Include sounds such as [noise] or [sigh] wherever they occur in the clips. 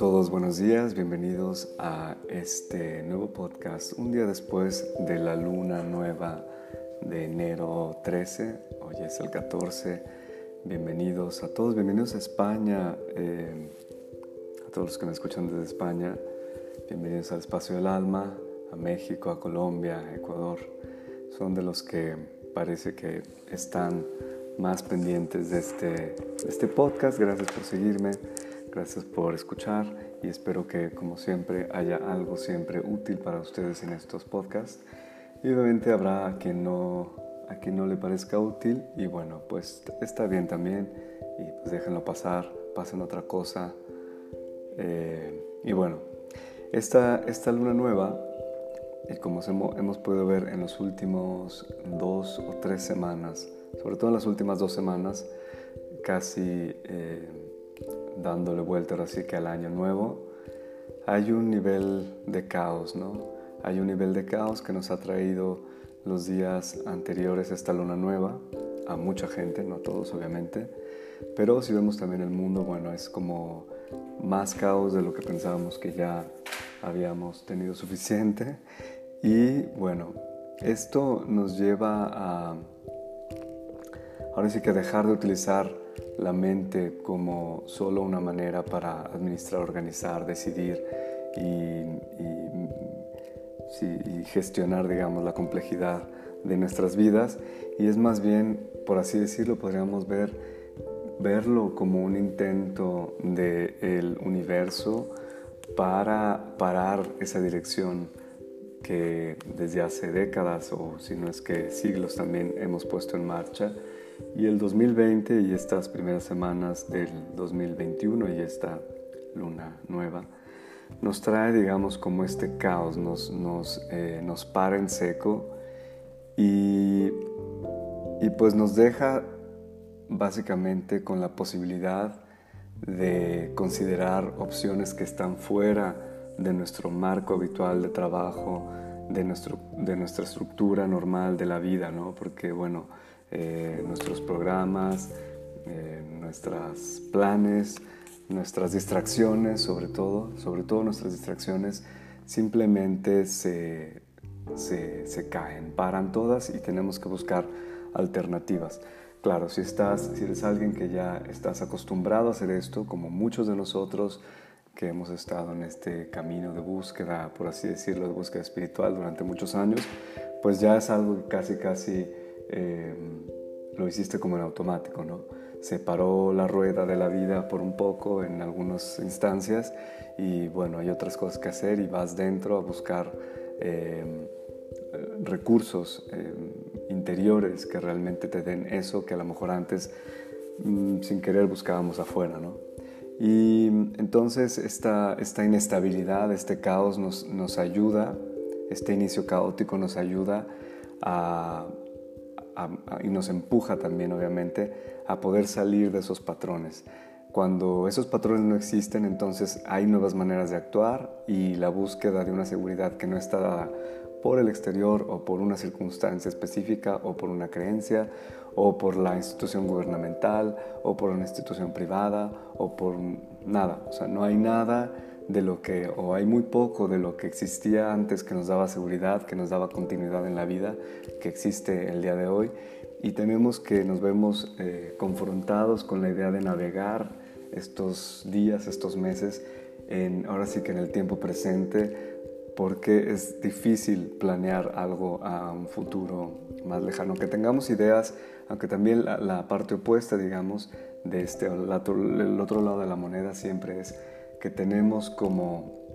Todos, buenos días, bienvenidos a este nuevo podcast, un día después de la luna nueva de enero 13, hoy es el 14, bienvenidos a todos, bienvenidos a España, eh, a todos los que me escuchan desde España, bienvenidos al Espacio del Alma, a México, a Colombia, a Ecuador, son de los que parece que están más pendientes de este, de este podcast, gracias por seguirme. Gracias por escuchar y espero que como siempre haya algo siempre útil para ustedes en estos podcasts. Y obviamente habrá a quien no, a quien no le parezca útil y bueno, pues está bien también y pues déjenlo pasar, pasen otra cosa. Eh, y bueno, esta, esta luna nueva, y como hemos podido ver en los últimos dos o tres semanas, sobre todo en las últimas dos semanas, casi... Eh, dándole vuelta ahora sí que al año nuevo, hay un nivel de caos, ¿no? Hay un nivel de caos que nos ha traído los días anteriores a esta luna nueva, a mucha gente, no a todos obviamente, pero si vemos también el mundo, bueno, es como más caos de lo que pensábamos que ya habíamos tenido suficiente. Y bueno, esto nos lleva a, ahora sí que dejar de utilizar la mente como solo una manera para administrar, organizar, decidir y, gestionar, digamos, la complejidad de nuestras vidas. Y es más bien, por así decirlo, podríamos ver, verlo como un intento del universo para parar esa dirección que desde hace décadas o si no es que siglos también hemos puesto en marcha y el 2020 y estas primeras semanas del 2021 y esta luna nueva nos trae, digamos, como este caos, nos, nos, eh, nos para en seco y, y pues nos deja básicamente con la posibilidad de considerar opciones que están fuera de nuestro marco habitual de trabajo, de, nuestro, de nuestra estructura normal de la vida, ¿no? Porque, bueno, eh, nuestros programas, eh, nuestros planes, nuestras distracciones, sobre todo, sobre todo nuestras distracciones, simplemente se, se, se, caen, paran todas y tenemos que buscar alternativas. Claro, si, estás, si eres alguien que ya estás acostumbrado a hacer esto, como muchos de nosotros que hemos estado en este camino de búsqueda, por así decirlo, de búsqueda espiritual durante muchos años, pues ya es algo casi, casi eh, lo hiciste como en automático, ¿no? Se paró la rueda de la vida por un poco en algunas instancias y bueno, hay otras cosas que hacer y vas dentro a buscar eh, recursos eh, interiores que realmente te den eso que a lo mejor antes mm, sin querer buscábamos afuera, ¿no? Y entonces esta, esta inestabilidad, este caos nos, nos ayuda, este inicio caótico nos ayuda a y nos empuja también, obviamente, a poder salir de esos patrones. Cuando esos patrones no existen, entonces hay nuevas maneras de actuar y la búsqueda de una seguridad que no está dada por el exterior o por una circunstancia específica o por una creencia o por la institución gubernamental o por una institución privada o por nada. O sea, no hay nada de lo que, o hay muy poco de lo que existía antes que nos daba seguridad, que nos daba continuidad en la vida, que existe el día de hoy. Y tenemos que nos vemos eh, confrontados con la idea de navegar estos días, estos meses, en, ahora sí que en el tiempo presente, porque es difícil planear algo a un futuro más lejano. Que tengamos ideas, aunque también la, parte opuesta, digamos, de este, el otro lado de la moneda siempre es que tenemos como,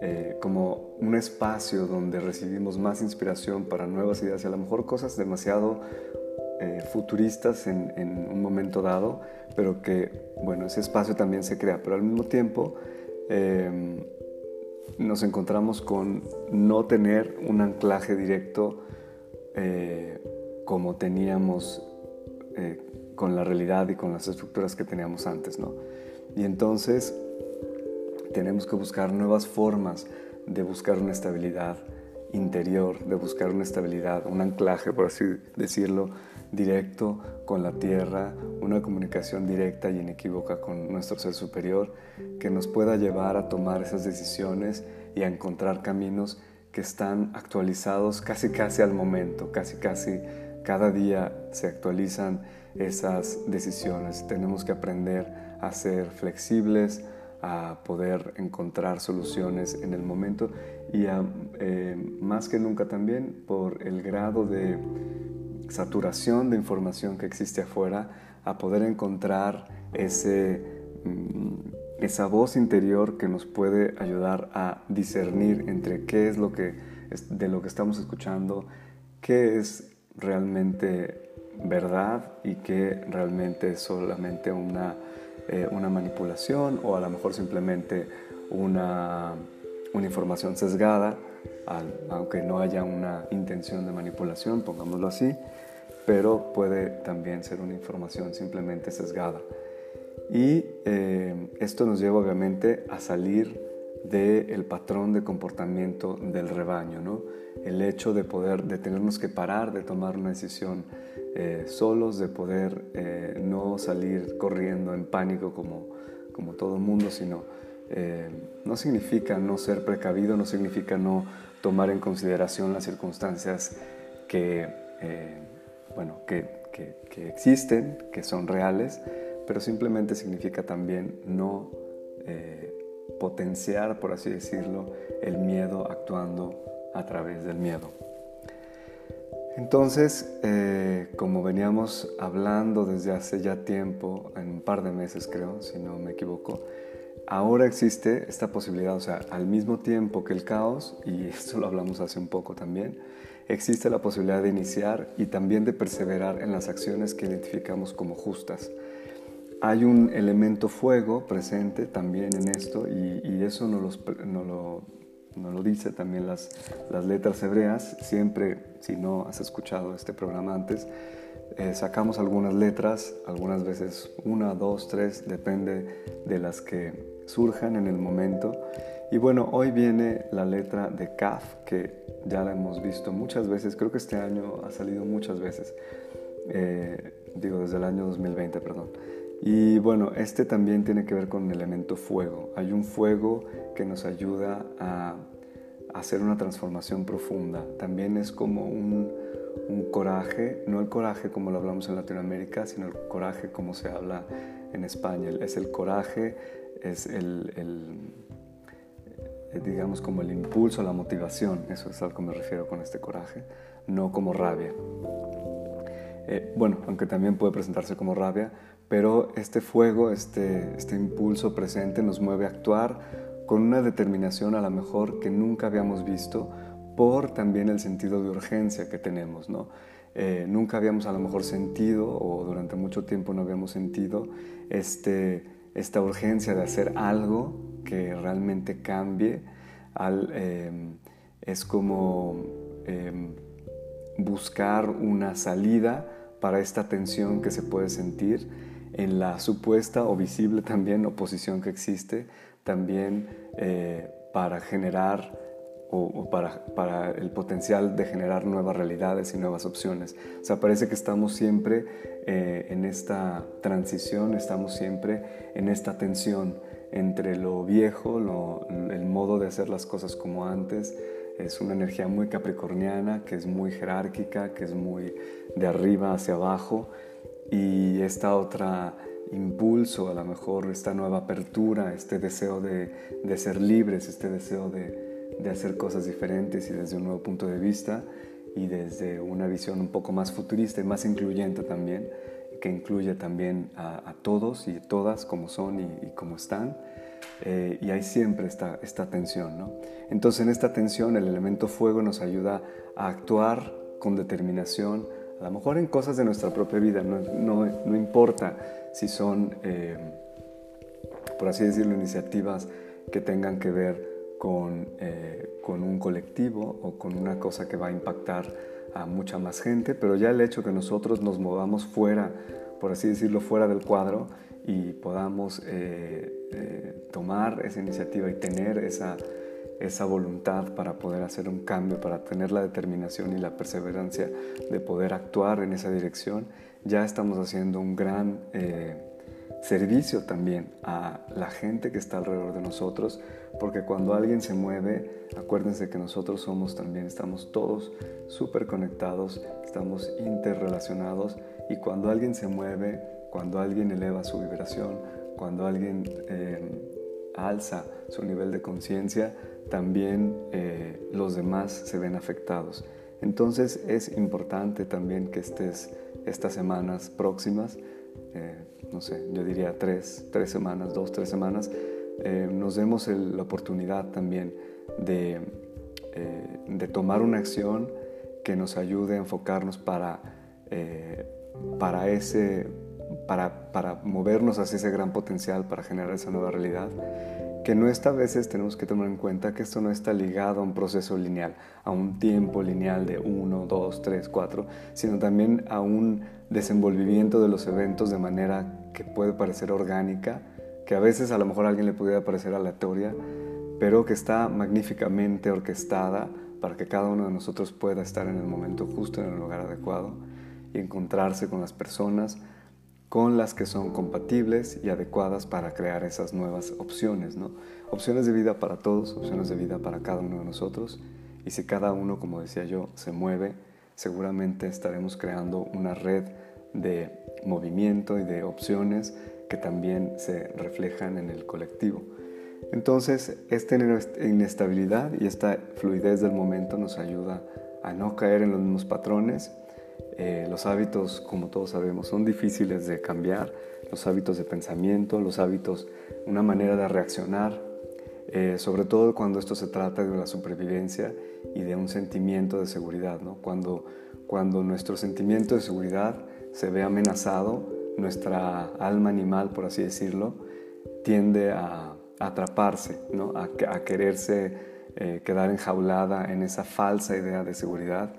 eh, como un espacio donde recibimos más inspiración para nuevas ideas y a lo mejor cosas demasiado eh, futuristas en, un momento dado, pero que, bueno, ese espacio también se crea, pero al mismo tiempo em, nos encontramos con no tener un anclaje directo eh, como teníamos con la realidad y con las estructuras que teníamos antes, ¿no? Y entonces tenemos que buscar nuevas formas de buscar una estabilidad interior, de buscar una estabilidad, un anclaje, por así decirlo, directo con la tierra, una comunicación directa y inequívoca con nuestro ser superior, que nos pueda llevar a tomar esas decisiones y a encontrar caminos que están actualizados casi casi al momento, casi casi cada día se actualizan esas decisiones. Tenemos que aprender a ser flexibles, a poder encontrar soluciones en el momento y eh, más que nunca también por el grado de saturación de información que existe afuera, a poder encontrar ese, mm, esa voz interior que nos puede ayudar a discernir entre qué es lo que de lo que estamos escuchando, qué es realmente verdad y qué realmente es solamente una, eh, una manipulación o a lo mejor simplemente una, una información sesgada, aunque no haya una intención de manipulación, pongámoslo así pero puede también ser una información simplemente sesgada. Y eh, esto nos lleva obviamente a salir del patrón de comportamiento del rebaño, ¿no? el hecho de poder, de tenernos que parar, de tomar una decisión eh, solos, de poder eh, no salir corriendo en pánico como, como todo el mundo, sino no significa no ser precavido, no significa no tomar en consideración las circunstancias que bueno, que, existen, que son reales, pero simplemente significa también no eh, potenciar, por así decirlo, el miedo actuando a través del miedo. Entonces, eh, como veníamos hablando desde hace ya tiempo, en un par de meses creo, si no me equivoco, ahora existe esta posibilidad, o sea, al mismo tiempo que el caos, y [laughs] esto lo hablamos hace un poco también, existe la posibilidad de iniciar y también de perseverar en las acciones que identificamos como justas. Hay un elemento fuego presente también en esto y, eso nos, lo, lo, dice también las, las letras hebreas. Siempre, si no has escuchado este programa antes, eh, sacamos algunas letras, algunas veces una, dos, tres, depende de las que surjan en el momento. Y bueno, hoy viene la letra de Kaf, que ya la hemos visto muchas veces, creo que este año ha salido muchas veces, eh, digo desde el año 2020, perdón. Y bueno, este también tiene que ver con el elemento fuego. Hay un fuego que nos ayuda a hacer una transformación profunda. También es como un, coraje, no el coraje como lo hablamos en Latinoamérica, sino el coraje como se habla en España. Es el coraje, es el, el eh, digamos, como el impulso, la motivación, eso es a lo que me refiero con este coraje, no como rabia. Eh, bueno, aunque también puede presentarse como rabia, pero este fuego, este, este impulso presente nos mueve a actuar con una determinación a lo mejor que nunca habíamos visto por también el sentido de urgencia que tenemos, ¿no? Eh, nunca habíamos a lo mejor sentido o durante mucho tiempo no habíamos sentido este, esta urgencia de hacer algo que realmente cambie. Em, es como em, buscar una salida para esta tensión que se puede sentir en la supuesta o visible también oposición que existe, también eh, para generar o, para, para, el potencial de generar nuevas realidades y nuevas opciones. O sea, parece que estamos siempre eh, en esta transición, estamos siempre en esta tensión entre lo viejo, el modo de hacer las cosas como antes. Es una energía muy capricorniana, que es muy jerárquica, que es muy de arriba hacia abajo. Y esta otra impulso, a lo mejor esta nueva apertura, este deseo de, ser libres, este deseo de, hacer cosas diferentes y desde un nuevo punto de vista y desde una visión un poco más futurista y más incluyente también, que incluye también a, todos y todas como son y, como están. Eh, y hay siempre esta, esta tensión. ¿no? Entonces en esta tensión el elemento fuego nos ayuda a actuar con determinación, a lo mejor en cosas de nuestra propia vida, no, no, no importa si son, eh, por así decirlo, iniciativas que tengan que ver con, eh, con un colectivo o con una cosa que va a impactar a mucha más gente, pero ya el hecho que nosotros nos movamos fuera, por así decirlo, fuera del cuadro y podamos eh, tomar esa iniciativa y tener esa, esa voluntad para poder hacer un cambio, para tener la determinación y la perseverancia de poder actuar en esa dirección, ya estamos haciendo un gran eh, servicio también a la gente que está alrededor de nosotros, porque cuando alguien se mueve, acuérdense que nosotros somos también, estamos todos súper conectados, estamos interrelacionados y cuando alguien se mueve, cuando alguien eleva su vibración, cuando alguien eh, alza su nivel de conciencia, también eh, los demás se ven afectados. Entonces es importante también que estés estas semanas próximas, eh, no sé, yo diría tres, tres semanas, dos, tres semanas, eh, nos demos la oportunidad también de, de, tomar una acción que nos ayude a enfocarnos para, para, ese, para, para movernos hacia ese gran potencial, para generar esa nueva realidad que no esta veces tenemos que tomar en cuenta que esto no está ligado a un proceso lineal, a un tiempo lineal de 1, 2, 3, 4, sino también a un desenvolvimiento de los eventos de manera que puede parecer orgánica, que a veces a lo mejor a alguien le pudiera parecer aleatoria, pero que está magníficamente orquestada para que cada uno de nosotros pueda estar en el momento justo, en el lugar adecuado y encontrarse con las personas con las que son compatibles y adecuadas para crear esas nuevas opciones, ¿no? Opciones de vida para todos, opciones de vida para cada uno de nosotros. Y si cada uno, como decía yo, se mueve, seguramente estaremos creando una red de movimiento y de opciones que también se reflejan en el colectivo. Entonces, esta inestabilidad y esta fluidez del momento nos ayuda a no caer en los mismos patrones eh, los hábitos, como todos sabemos, son difíciles de cambiar. Los hábitos de pensamiento, los hábitos, una manera de reaccionar, eh, sobre todo cuando esto se trata de la supervivencia y de un sentimiento de seguridad. Cuando, cuando nuestro sentimiento de seguridad se ve amenazado, nuestra alma animal, por así decirlo, tiende a, atraparse, ¿no? a, quererse eh, quedar enjaulada en esa falsa idea de seguridad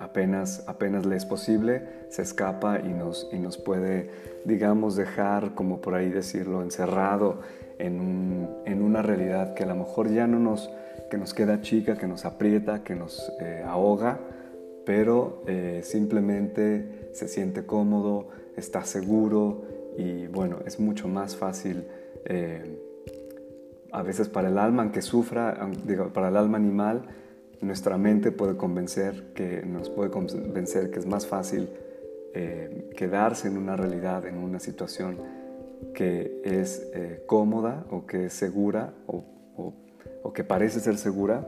apenas, apenas le es posible, se escapa y nos, y nos puede, digamos, dejar, como por ahí decirlo, encerrado en, en, una realidad que a lo mejor ya no nos, que nos queda chica, que nos aprieta, que nos eh, ahoga, pero eh, simplemente se siente cómodo, está seguro y bueno, es mucho más fácil. Eh, a veces para el alma, aunque sufra, para el alma animal, nuestra mente puede convencer que nos puede convencer que es más fácil eh, quedarse en una realidad, en una situación que es eh, cómoda o que es segura o, que parece ser segura.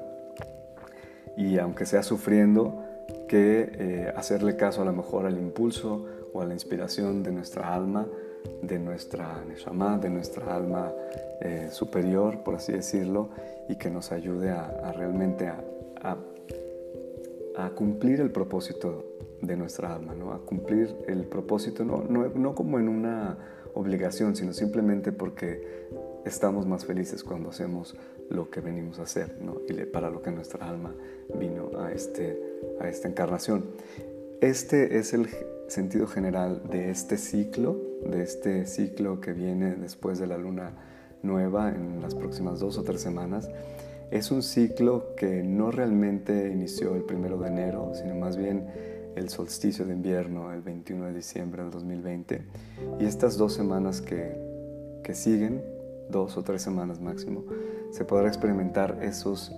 Y aunque sea sufriendo, que eh, hacerle caso a lo mejor al impulso o a la inspiración de nuestra alma, de nuestra neshama, de nuestra alma superior, por así decirlo, y que nos ayude a realmente a, a, cumplir el propósito de nuestra alma, ¿no? a cumplir el propósito, no, no, como en una obligación, sino simplemente porque estamos más felices cuando hacemos lo que venimos a hacer ¿no? y para lo que nuestra alma vino a, este, a esta encarnación. Este es el sentido general de este ciclo, de este ciclo que viene después de la luna nueva en las próximas dos o tres semanas es un ciclo que no realmente inició el primero de enero, sino más bien el solsticio de invierno, el 21 de diciembre del 2020. Y estas dos semanas que, que siguen, dos o tres semanas máximo, se podrá experimentar esos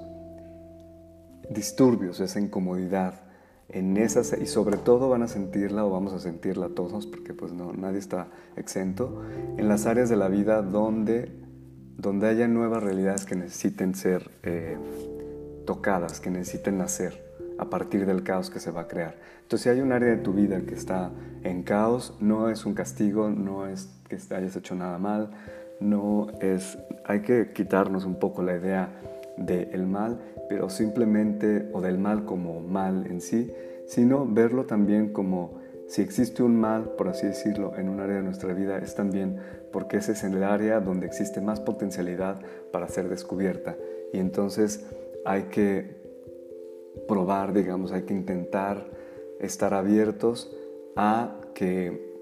disturbios, esa incomodidad en esas y sobre todo van a sentirla o vamos a sentirla todos porque pues no nadie está exento en las áreas de la vida donde donde haya nuevas realidades que necesiten ser eh, tocadas, que necesiten nacer a partir del caos que se va a crear. Entonces, si hay un área de tu vida que está en caos, no es un castigo, no es que hayas hecho nada mal, no es, hay que quitarnos un poco la idea del mal, pero simplemente, o del mal como mal en sí, sino verlo también como si existe un mal, por así decirlo, en un área de nuestra vida, es también porque ese es el área donde existe más potencialidad para ser descubierta. Y entonces hay que probar, digamos, hay que intentar estar abiertos a que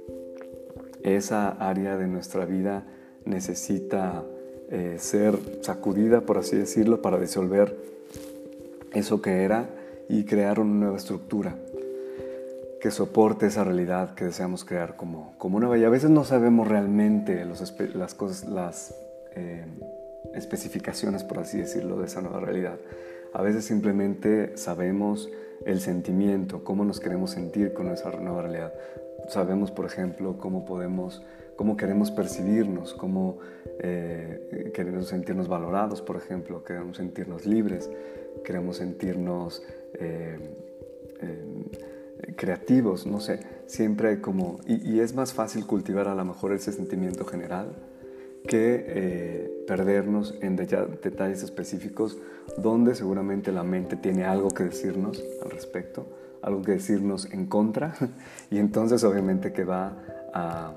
esa área de nuestra vida necesita eh, ser sacudida, por así decirlo, para disolver eso que era y crear una nueva estructura que soporte esa realidad que deseamos crear como, como nueva. Y a veces no sabemos realmente las cosas, las eh, especificaciones, por así decirlo, de esa nueva realidad. A veces simplemente sabemos el sentimiento, cómo nos queremos sentir con esa nueva realidad. Sabemos, por ejemplo, cómo podemos, cómo queremos percibirnos, cómo eh, queremos sentirnos valorados, por ejemplo, queremos sentirnos libres, queremos sentirnos eh, creativos, no sé, siempre como, y, es más fácil cultivar a lo mejor ese sentimiento general que eh, perdernos en detalles específicos donde seguramente la mente tiene algo que decirnos al respecto, algo que decirnos en contra, [laughs] y entonces obviamente que va a,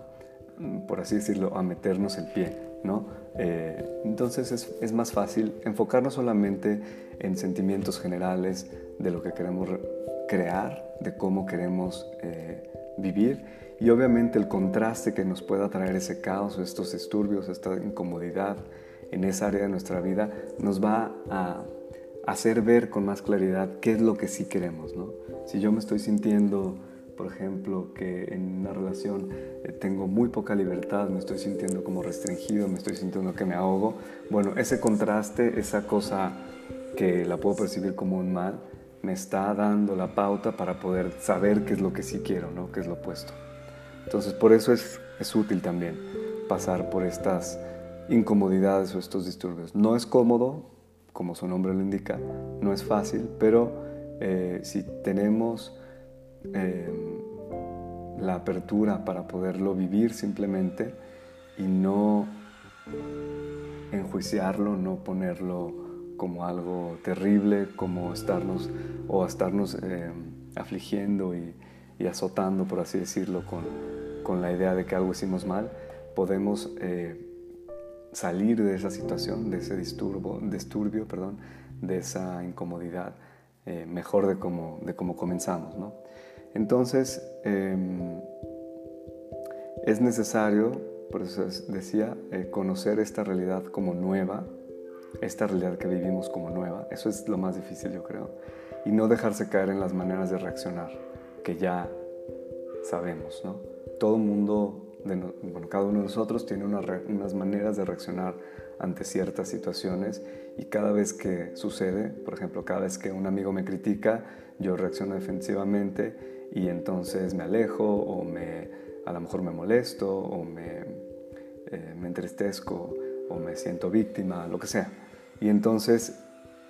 por así decirlo, a meternos el pie, ¿no? Eh, entonces es, es, más fácil enfocarnos solamente en sentimientos generales de lo que queremos crear, de cómo queremos eh, vivir y obviamente el contraste que nos pueda traer ese caos, estos disturbios, esta incomodidad en esa área de nuestra vida nos va a hacer ver con más claridad qué es lo que sí queremos. ¿no? Si yo me estoy sintiendo, por ejemplo, que en una relación eh, tengo muy poca libertad, me estoy sintiendo como restringido, me estoy sintiendo que me ahogo, bueno, ese contraste, esa cosa que la puedo percibir como un mal, me está dando la pauta para poder saber qué es lo que sí quiero, ¿no? qué es lo opuesto. Entonces por eso es, es útil también pasar por estas incomodidades o estos disturbios. No es cómodo, como su nombre lo indica, no es fácil, pero eh, si tenemos eh, la apertura para poderlo vivir simplemente y no enjuiciarlo, no ponerlo como algo terrible, como estarnos o estarnos eh, afligiendo y, azotando, por así decirlo, con, con, la idea de que algo hicimos mal, podemos eh, salir de esa situación, de ese disturbo, disturbio, perdón, de esa incomodidad, eh, mejor de cómo, de cómo comenzamos. ¿no? Entonces, em, es necesario, por eso decía, conocer esta realidad como nueva, esta realidad que vivimos como nueva. Eso es lo más difícil, yo creo. Y no dejarse caer en las maneras de reaccionar, que ya sabemos, ¿no? Todo mundo, bueno, cada uno de nosotros tiene unas maneras de reaccionar ante ciertas situaciones y cada vez que sucede, por ejemplo, cada vez que un amigo me critica, yo reacciono defensivamente y entonces me alejo o me, a lo mejor me molesto o me, eh, me entristezco o me siento víctima, lo que sea. Y entonces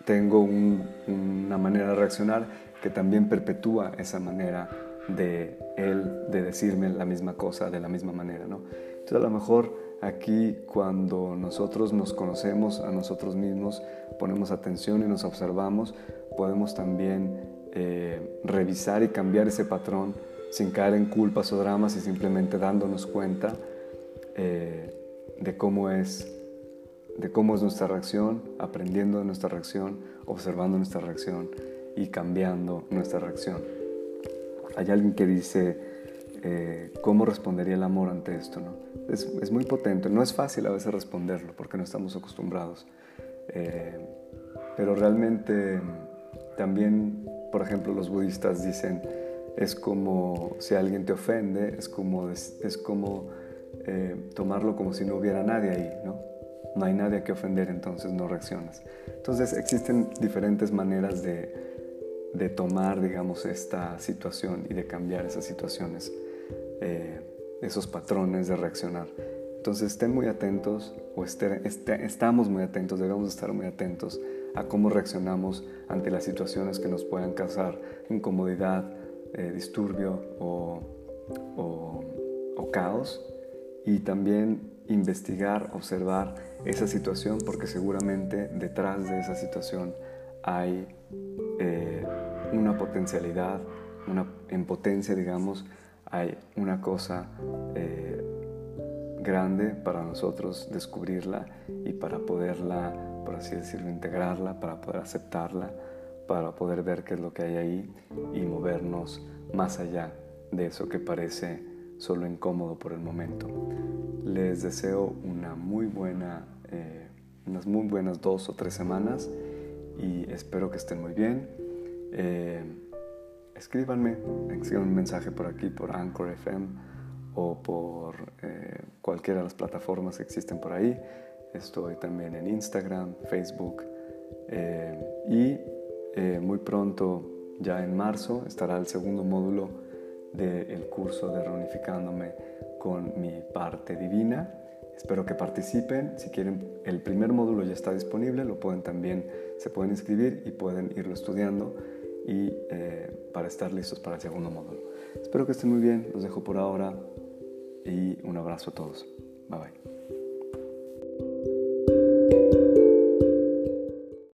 tengo una manera de reaccionar que también perpetúa esa manera de él de decirme la misma cosa de la misma manera, ¿no? Entonces a lo mejor aquí cuando nosotros nos conocemos a nosotros mismos, ponemos atención y nos observamos, podemos también eh, revisar y cambiar ese patrón sin caer en culpas o dramas y simplemente dándonos cuenta eh, de cómo es de cómo es nuestra reacción, aprendiendo de nuestra reacción, observando nuestra reacción y cambiando nuestra reacción. Hay alguien que dice, eh, ¿cómo respondería el amor ante esto? No? Es, muy potente, no es fácil a veces responderlo porque no estamos acostumbrados, eh, pero realmente también, por ejemplo, los budistas dicen, es como si alguien te ofende, es como, es, como eh, tomarlo como si no hubiera nadie ahí, ¿no? No hay nadie a que ofender, entonces no reaccionas. Entonces existen diferentes maneras de, tomar, digamos, esta situación y de cambiar esas situaciones, eh, esos patrones de reaccionar. Entonces estén muy atentos, o estamos muy atentos, debemos estar muy atentos a cómo reaccionamos ante las situaciones que nos puedan causar incomodidad, eh, disturbio o, o caos. Y también investigar, observar esa situación porque seguramente detrás de esa situación hay eh, una potencialidad, una, en potencia digamos, hay una cosa eh, grande para nosotros descubrirla y para poderla, por así decirlo, integrarla, para poder aceptarla, para poder ver qué es lo que hay ahí y movernos más allá de eso que parece solo incómodo por el momento. Les deseo una muy buena eh, unas muy buenas dos o tres semanas y espero que estén muy bien. Eh, escríbanme, escriban un mensaje por aquí, por Anchor FM o por eh, cualquiera de las plataformas que existen por ahí. Estoy también en Instagram, Facebook eh, y muy pronto, ya en marzo, estará el segundo módulo del curso de Reunificándome con mi parte divina. Espero que participen. Si quieren, el primer módulo ya está disponible, lo pueden también, se pueden inscribir y pueden irlo estudiando y eh, para estar listos para el segundo módulo. Espero que estén muy bien, los dejo por ahora y un abrazo a todos. Bye bye.